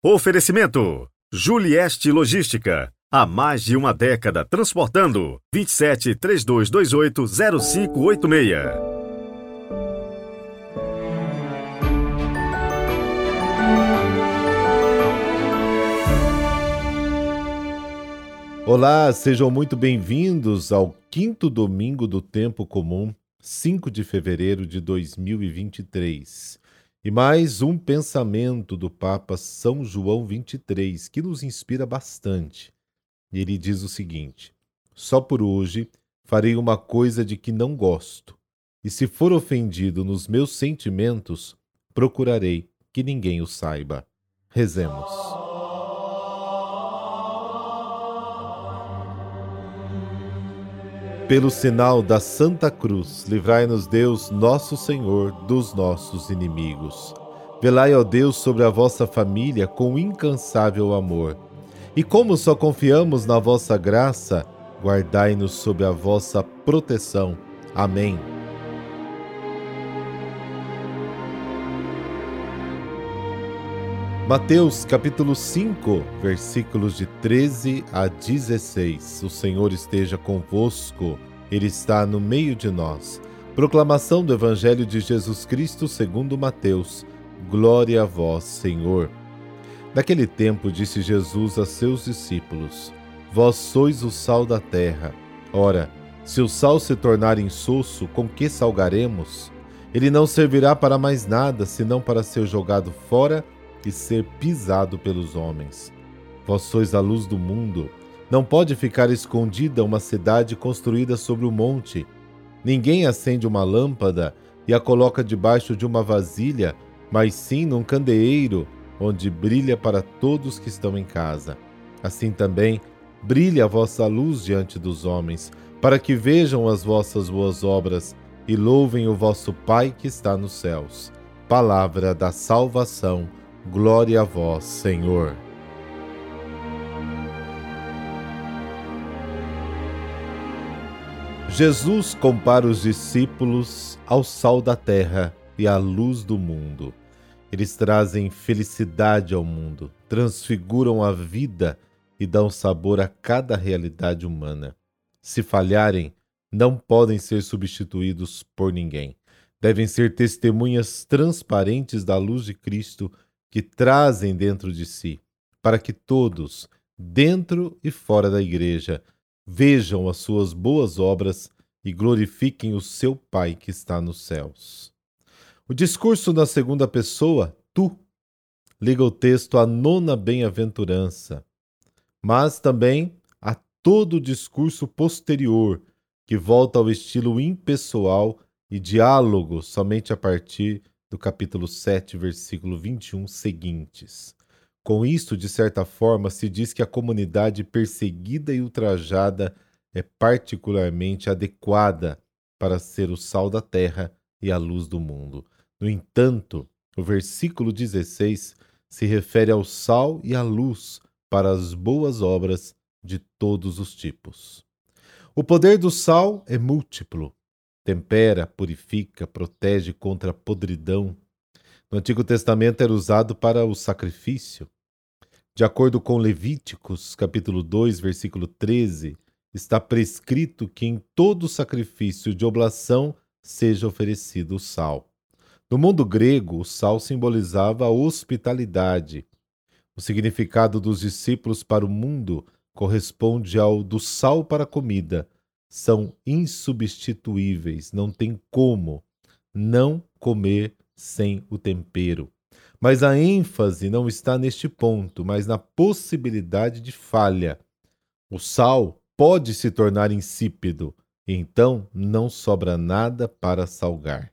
Oferecimento: Julieste Logística. Há mais de uma década transportando. 27 3228 0586. Olá, sejam muito bem-vindos ao quinto domingo do Tempo Comum, 5 de fevereiro de 2023. E mais um pensamento do Papa São João 23 que nos inspira bastante. Ele diz o seguinte: Só por hoje farei uma coisa de que não gosto, e se for ofendido nos meus sentimentos, procurarei que ninguém o saiba. Rezemos. Pelo sinal da Santa Cruz, livrai-nos Deus, nosso Senhor, dos nossos inimigos. Velai, ó Deus, sobre a vossa família com incansável amor. E como só confiamos na vossa graça, guardai-nos sob a vossa proteção. Amém. Mateus capítulo 5, versículos de 13 a 16. O Senhor esteja convosco, Ele está no meio de nós. Proclamação do Evangelho de Jesus Cristo segundo Mateus. Glória a vós, Senhor. Naquele tempo disse Jesus a seus discípulos: Vós sois o sal da terra. Ora, se o sal se tornar insosso, com que salgaremos? Ele não servirá para mais nada, senão para ser jogado fora e ser pisado pelos homens. Vós sois a luz do mundo. Não pode ficar escondida uma cidade construída sobre o um monte. Ninguém acende uma lâmpada e a coloca debaixo de uma vasilha, mas sim num candeeiro, onde brilha para todos que estão em casa. Assim também, brilhe a vossa luz diante dos homens, para que vejam as vossas boas obras e louvem o vosso Pai que está nos céus. Palavra da salvação. Glória a vós, Senhor. Jesus compara os discípulos ao sal da terra e à luz do mundo. Eles trazem felicidade ao mundo, transfiguram a vida e dão sabor a cada realidade humana. Se falharem, não podem ser substituídos por ninguém. Devem ser testemunhas transparentes da luz de Cristo que trazem dentro de si, para que todos, dentro e fora da igreja, vejam as suas boas obras e glorifiquem o seu Pai que está nos céus. O discurso na segunda pessoa, tu, liga o texto à nona bem-aventurança, mas também a todo o discurso posterior, que volta ao estilo impessoal e diálogo somente a partir do capítulo 7, versículo 21 seguintes. Com isto, de certa forma, se diz que a comunidade perseguida e ultrajada é particularmente adequada para ser o sal da terra e a luz do mundo. No entanto, o versículo 16 se refere ao sal e à luz para as boas obras de todos os tipos. O poder do sal é múltiplo, tempera, purifica, protege contra a podridão. No Antigo Testamento era usado para o sacrifício. De acordo com Levíticos, capítulo 2, versículo 13, está prescrito que em todo sacrifício de oblação seja oferecido o sal. No mundo grego, o sal simbolizava a hospitalidade. O significado dos discípulos para o mundo corresponde ao do sal para a comida, são insubstituíveis, não tem como não comer sem o tempero. Mas a ênfase não está neste ponto, mas na possibilidade de falha. O sal pode se tornar insípido, então não sobra nada para salgar.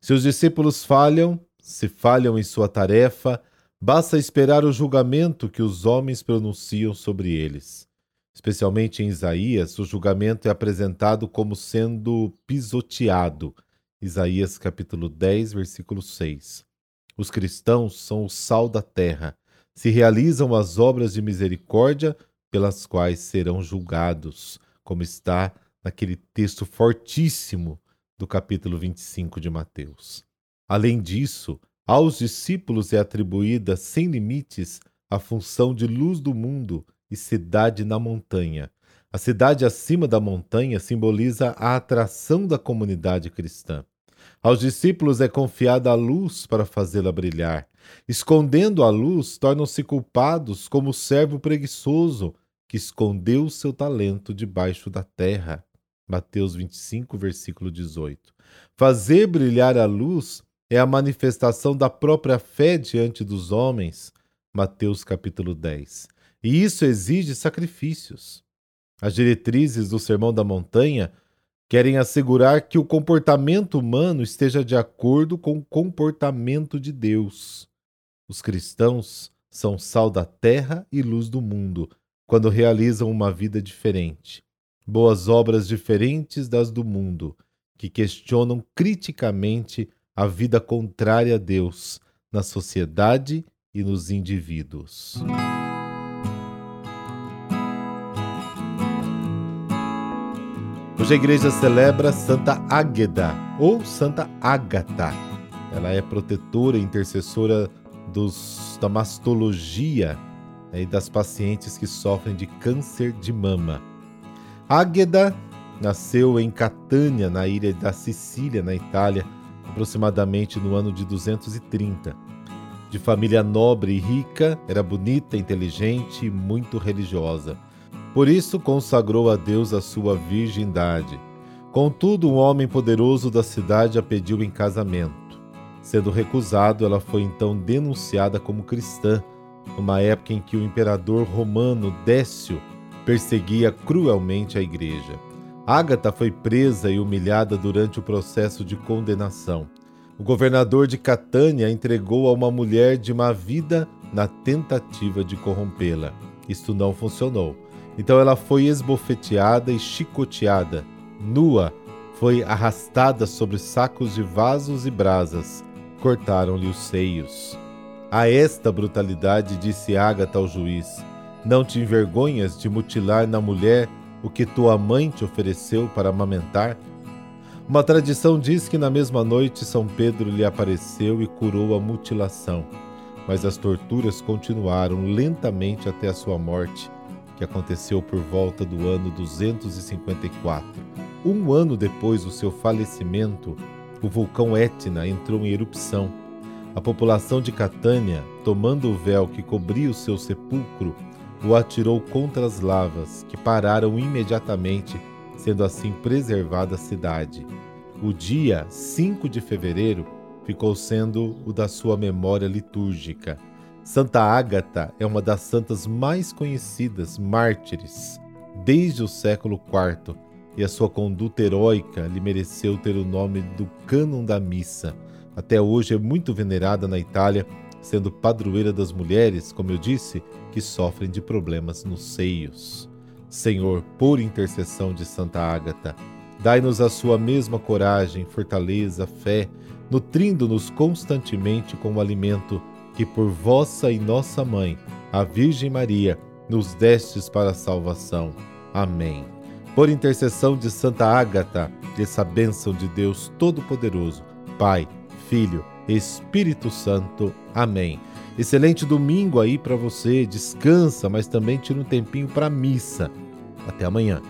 Se os discípulos falham, se falham em sua tarefa, basta esperar o julgamento que os homens pronunciam sobre eles. Especialmente em Isaías, o julgamento é apresentado como sendo pisoteado. Isaías capítulo 10, versículo 6. Os cristãos são o sal da terra. Se realizam as obras de misericórdia pelas quais serão julgados, como está naquele texto fortíssimo do capítulo 25 de Mateus. Além disso, Aos discípulos é atribuída sem limites a função de luz do mundo e cidade na montanha. A cidade acima da montanha simboliza a atração da comunidade cristã. Aos discípulos é confiada a luz para fazê-la brilhar. Escondendo a luz, tornam-se culpados como o servo preguiçoso que escondeu seu talento debaixo da terra. Mateus 25, versículo 18. Fazer brilhar a luz é a manifestação da própria fé diante dos homens. Mateus capítulo 10. E isso exige sacrifícios. As diretrizes do Sermão da Montanha querem assegurar que o comportamento humano esteja de acordo com o comportamento de Deus. Os cristãos são sal da terra e luz do mundo quando realizam uma vida diferente, boas obras diferentes das do mundo, que questionam criticamente a vida contrária a Deus na sociedade e nos indivíduos. Hoje a igreja celebra Santa Águeda ou Santa Ágata. Ela é protetora e intercessora dos, da mastologia né, e das pacientes que sofrem de câncer de mama. Águeda nasceu em Catânia, na ilha da Sicília, na Itália, aproximadamente no ano de 230. De família nobre e rica, era bonita, inteligente e muito religiosa. Por isso consagrou a Deus a sua virgindade. Contudo, um homem poderoso da cidade a pediu em casamento. Sendo recusado, ela foi então denunciada como cristã, numa época em que o imperador romano Décio perseguia cruelmente a igreja. Ágata foi presa e humilhada durante o processo de condenação. O governador de Catânia entregou a uma mulher de má vida na tentativa de corrompê-la. Isto não funcionou. Então ela foi esbofeteada e chicoteada. Nua, foi arrastada sobre sacos de vasos e brasas. Cortaram-lhe os seios. A esta brutalidade disse Ágata ao juiz: Não te envergonhas de mutilar na mulher o que tua mãe te ofereceu para amamentar? Uma tradição diz que na mesma noite São Pedro lhe apareceu e curou a mutilação, mas as torturas continuaram lentamente até a sua morte, que aconteceu por volta do ano 254. Um ano depois do seu falecimento, o vulcão Etna entrou em erupção. A população de Catânia, tomando o véu que cobria o seu sepulcro, o atirou contra as lavas, que pararam imediatamente, sendo assim preservada a cidade. O dia 5 de fevereiro ficou sendo o da sua memória litúrgica. Santa Ágata é uma das santas mais conhecidas mártires desde o século IV e a sua conduta heróica lhe mereceu ter o nome do cânon da missa. Até hoje é muito venerada na Itália, sendo padroeira das mulheres, como eu disse, que sofrem de problemas nos seios. Senhor, por intercessão de Santa Ágata, dai-nos a sua mesma coragem, fortaleza, fé, nutrindo-nos constantemente com o alimento que por vossa e nossa mãe, a Virgem Maria, nos destes para a salvação. Amém. Por intercessão de Santa Ágata, essa bênção de Deus Todo-Poderoso, Pai, Filho, Espírito Santo. Amém. Excelente domingo aí para você. Descansa, mas também tira um tempinho para missa. Até amanhã.